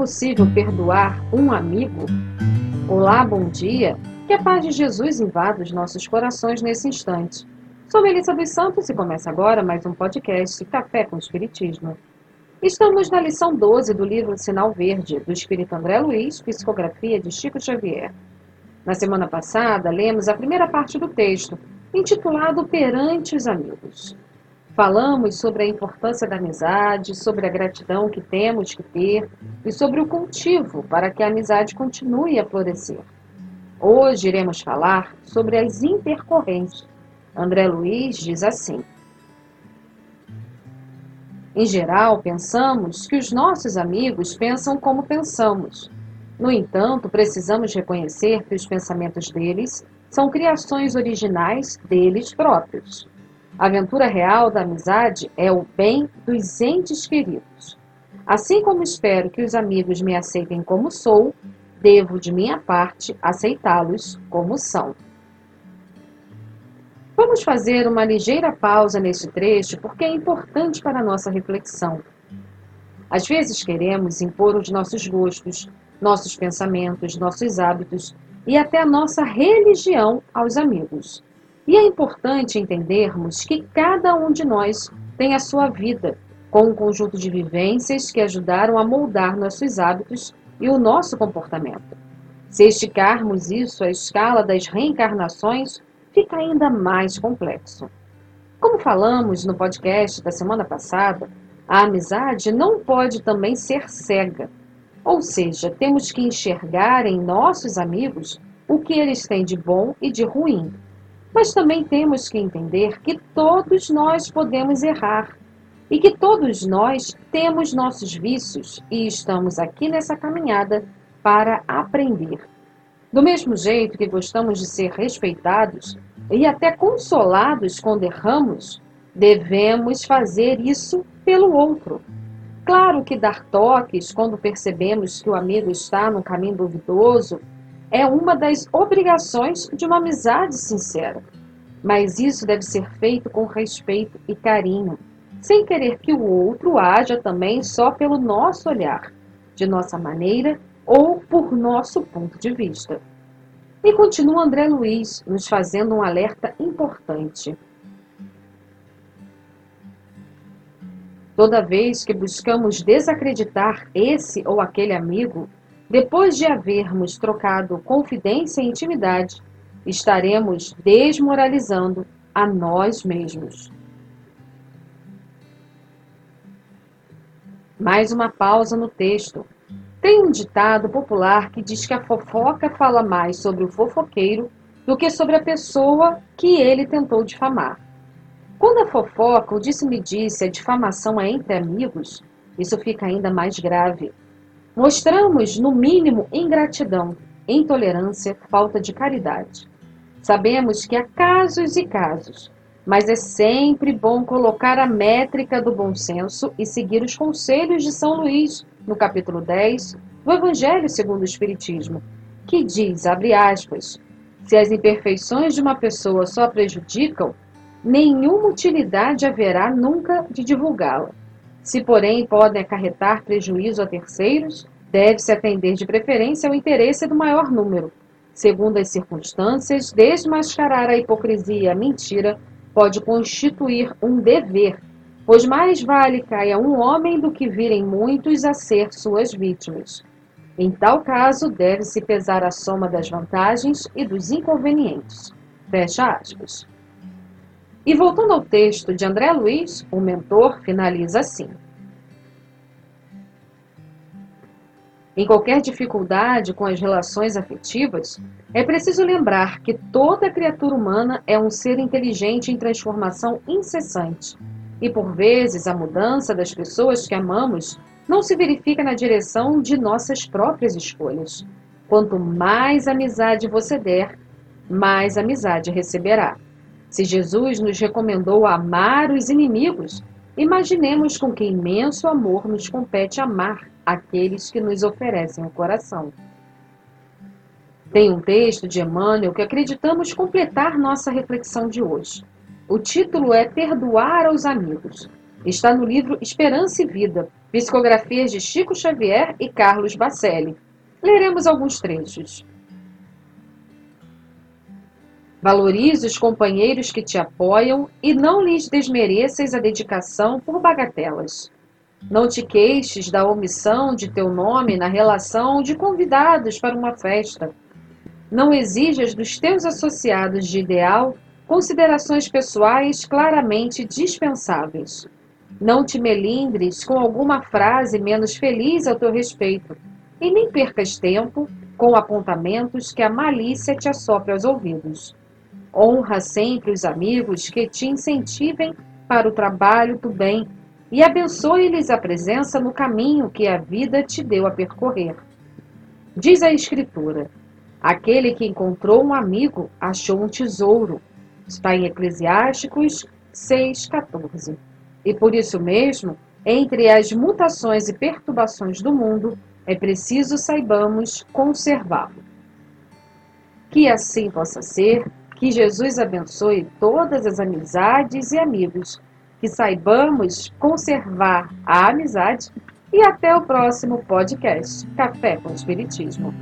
possível perdoar um amigo? Olá, bom dia. Que a paz de Jesus invada os nossos corações nesse instante. Sou Melissa dos Santos e começa agora mais um podcast Café com Espiritismo. Estamos na lição 12 do livro Sinal Verde, do Espírito André Luiz, Psicografia de Chico Xavier. Na semana passada, lemos a primeira parte do texto, intitulado Perante os Amigos. Falamos sobre a importância da amizade, sobre a gratidão que temos que ter e sobre o cultivo para que a amizade continue a florescer. Hoje iremos falar sobre as intercorrências. André Luiz diz assim: Em geral, pensamos que os nossos amigos pensam como pensamos. No entanto, precisamos reconhecer que os pensamentos deles são criações originais deles próprios. A aventura real da amizade é o bem dos entes queridos. Assim como espero que os amigos me aceitem como sou, devo, de minha parte, aceitá-los como são. Vamos fazer uma ligeira pausa neste trecho porque é importante para a nossa reflexão. Às vezes queremos impor os nossos gostos, nossos pensamentos, nossos hábitos e até a nossa religião aos amigos. E é importante entendermos que cada um de nós tem a sua vida, com um conjunto de vivências que ajudaram a moldar nossos hábitos e o nosso comportamento. Se esticarmos isso à escala das reencarnações, fica ainda mais complexo. Como falamos no podcast da semana passada, a amizade não pode também ser cega. Ou seja, temos que enxergar em nossos amigos o que eles têm de bom e de ruim, mas também temos que entender que todos nós podemos errar e que todos nós temos nossos vícios e estamos aqui nessa caminhada para aprender. Do mesmo jeito que gostamos de ser respeitados e até consolados quando erramos, devemos fazer isso pelo outro. Claro que dar toques quando percebemos que o amigo está no caminho duvidoso é uma das obrigações de uma amizade sincera. Mas isso deve ser feito com respeito e carinho, sem querer que o outro haja também só pelo nosso olhar, de nossa maneira ou por nosso ponto de vista. E continua André Luiz nos fazendo um alerta importante. Toda vez que buscamos desacreditar esse ou aquele amigo, depois de havermos trocado confidência e intimidade, estaremos desmoralizando a nós mesmos. Mais uma pausa no texto. Tem um ditado popular que diz que a fofoca fala mais sobre o fofoqueiro do que sobre a pessoa que ele tentou difamar. Quando a fofoca, o disse-me-disse, a difamação é entre amigos, isso fica ainda mais grave. Mostramos, no mínimo, ingratidão, intolerância, falta de caridade. Sabemos que há casos e casos, mas é sempre bom colocar a métrica do bom senso e seguir os conselhos de São Luís, no capítulo 10 do Evangelho segundo o Espiritismo, que diz, abre aspas, se as imperfeições de uma pessoa só prejudicam, nenhuma utilidade haverá nunca de divulgá-la. Se, porém, podem acarretar prejuízo a terceiros, deve-se atender de preferência ao interesse do maior número. Segundo as circunstâncias, desmascarar a hipocrisia e a mentira pode constituir um dever, pois mais vale caia um homem do que virem muitos a ser suas vítimas. Em tal caso, deve-se pesar a soma das vantagens e dos inconvenientes. Fecha aspas. E voltando ao texto de André Luiz, o mentor finaliza assim: Em qualquer dificuldade com as relações afetivas, é preciso lembrar que toda criatura humana é um ser inteligente em transformação incessante. E por vezes a mudança das pessoas que amamos não se verifica na direção de nossas próprias escolhas. Quanto mais amizade você der, mais amizade receberá. Se Jesus nos recomendou amar os inimigos, imaginemos com que imenso amor nos compete amar aqueles que nos oferecem o coração. Tem um texto de Emmanuel que acreditamos completar nossa reflexão de hoje. O título é Perdoar aos Amigos. Está no livro Esperança e Vida, psicografias de Chico Xavier e Carlos Bacelli. Leremos alguns trechos. Valorize os companheiros que te apoiam e não lhes desmereças a dedicação por bagatelas. Não te queixes da omissão de teu nome na relação de convidados para uma festa. Não exijas dos teus associados de ideal considerações pessoais claramente dispensáveis. Não te melindres com alguma frase menos feliz ao teu respeito, e nem percas tempo com apontamentos que a malícia te assopra aos ouvidos. Honra sempre os amigos que te incentivem para o trabalho do bem e abençoe-lhes a presença no caminho que a vida te deu a percorrer. Diz a Escritura: aquele que encontrou um amigo achou um tesouro. Está em Eclesiásticos 6,14. E por isso mesmo, entre as mutações e perturbações do mundo, é preciso saibamos conservá-lo. Que assim possa ser que Jesus abençoe todas as amizades e amigos, que saibamos conservar a amizade e até o próximo podcast Café com Espiritismo.